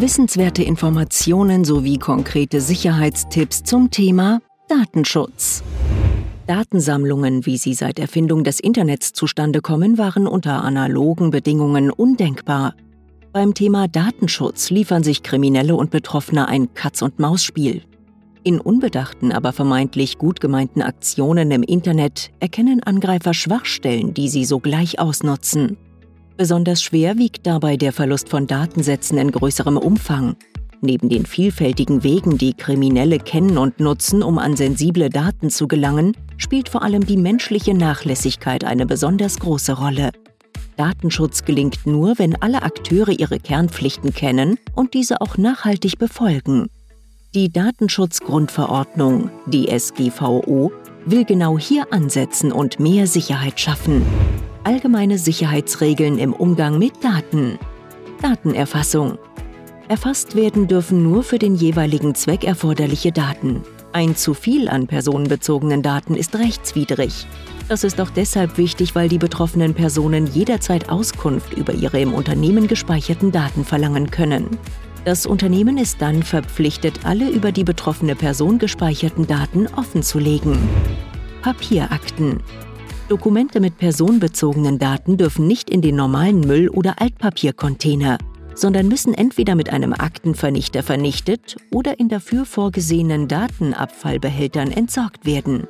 Wissenswerte Informationen sowie konkrete Sicherheitstipps zum Thema Datenschutz. Datensammlungen, wie sie seit Erfindung des Internets zustande kommen, waren unter analogen Bedingungen undenkbar. Beim Thema Datenschutz liefern sich Kriminelle und Betroffene ein Katz-und-Maus-Spiel. In unbedachten, aber vermeintlich gut gemeinten Aktionen im Internet erkennen Angreifer Schwachstellen, die sie sogleich ausnutzen. Besonders schwer wiegt dabei der Verlust von Datensätzen in größerem Umfang. Neben den vielfältigen Wegen, die Kriminelle kennen und nutzen, um an sensible Daten zu gelangen, spielt vor allem die menschliche Nachlässigkeit eine besonders große Rolle. Datenschutz gelingt nur, wenn alle Akteure ihre Kernpflichten kennen und diese auch nachhaltig befolgen. Die Datenschutzgrundverordnung, die SGVO, will genau hier ansetzen und mehr Sicherheit schaffen. Allgemeine Sicherheitsregeln im Umgang mit Daten. Datenerfassung. Erfasst werden dürfen nur für den jeweiligen Zweck erforderliche Daten. Ein zu viel an personenbezogenen Daten ist rechtswidrig. Das ist auch deshalb wichtig, weil die betroffenen Personen jederzeit Auskunft über ihre im Unternehmen gespeicherten Daten verlangen können. Das Unternehmen ist dann verpflichtet, alle über die betroffene Person gespeicherten Daten offenzulegen. Papierakten. Dokumente mit personenbezogenen Daten dürfen nicht in den normalen Müll- oder Altpapiercontainer, sondern müssen entweder mit einem Aktenvernichter vernichtet oder in dafür vorgesehenen Datenabfallbehältern entsorgt werden.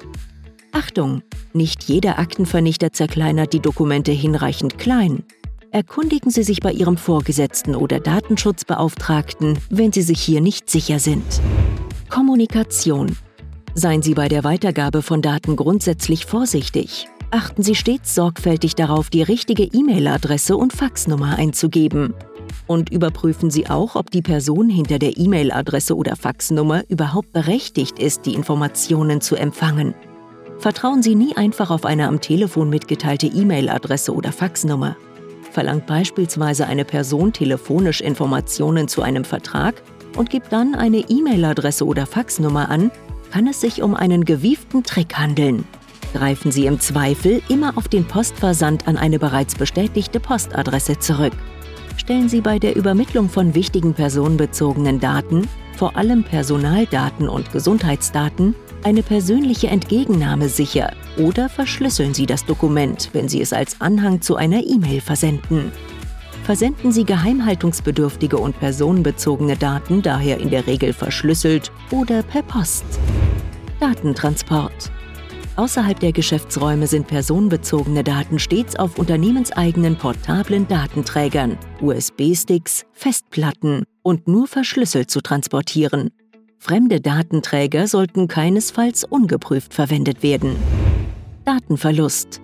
Achtung! Nicht jeder Aktenvernichter zerkleinert die Dokumente hinreichend klein. Erkundigen Sie sich bei Ihrem Vorgesetzten oder Datenschutzbeauftragten, wenn Sie sich hier nicht sicher sind. Kommunikation. Seien Sie bei der Weitergabe von Daten grundsätzlich vorsichtig. Achten Sie stets sorgfältig darauf, die richtige E-Mail-Adresse und Faxnummer einzugeben. Und überprüfen Sie auch, ob die Person hinter der E-Mail-Adresse oder Faxnummer überhaupt berechtigt ist, die Informationen zu empfangen. Vertrauen Sie nie einfach auf eine am Telefon mitgeteilte E-Mail-Adresse oder Faxnummer. Verlangt beispielsweise eine Person telefonisch Informationen zu einem Vertrag und gibt dann eine E-Mail-Adresse oder Faxnummer an, kann es sich um einen gewieften Trick handeln. Greifen Sie im Zweifel immer auf den Postversand an eine bereits bestätigte Postadresse zurück. Stellen Sie bei der Übermittlung von wichtigen personenbezogenen Daten, vor allem Personaldaten und Gesundheitsdaten, eine persönliche Entgegennahme sicher oder verschlüsseln Sie das Dokument, wenn Sie es als Anhang zu einer E-Mail versenden. Versenden Sie geheimhaltungsbedürftige und personenbezogene Daten daher in der Regel verschlüsselt oder per Post. Datentransport. Außerhalb der Geschäftsräume sind personenbezogene Daten stets auf unternehmenseigenen portablen Datenträgern, USB-Sticks, Festplatten und nur verschlüsselt zu transportieren. Fremde Datenträger sollten keinesfalls ungeprüft verwendet werden. Datenverlust.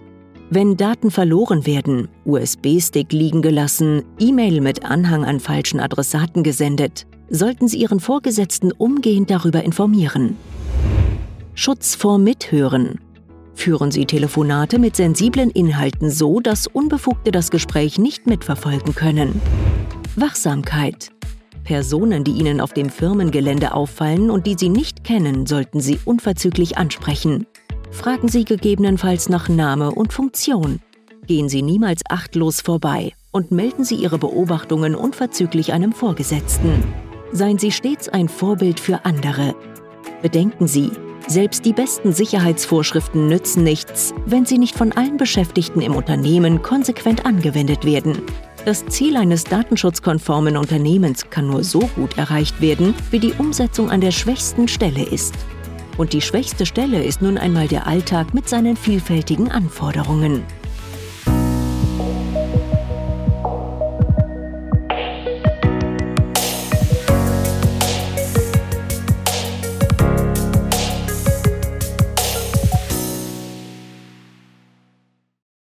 Wenn Daten verloren werden, USB-Stick liegen gelassen, E-Mail mit Anhang an falschen Adressaten gesendet, sollten Sie Ihren Vorgesetzten umgehend darüber informieren. Schutz vor Mithören. Führen Sie Telefonate mit sensiblen Inhalten so, dass Unbefugte das Gespräch nicht mitverfolgen können. Wachsamkeit. Personen, die Ihnen auf dem Firmengelände auffallen und die Sie nicht kennen, sollten Sie unverzüglich ansprechen. Fragen Sie gegebenenfalls nach Name und Funktion. Gehen Sie niemals achtlos vorbei und melden Sie Ihre Beobachtungen unverzüglich einem Vorgesetzten. Seien Sie stets ein Vorbild für andere. Bedenken Sie, selbst die besten Sicherheitsvorschriften nützen nichts, wenn sie nicht von allen Beschäftigten im Unternehmen konsequent angewendet werden. Das Ziel eines datenschutzkonformen Unternehmens kann nur so gut erreicht werden, wie die Umsetzung an der schwächsten Stelle ist. Und die schwächste Stelle ist nun einmal der Alltag mit seinen vielfältigen Anforderungen.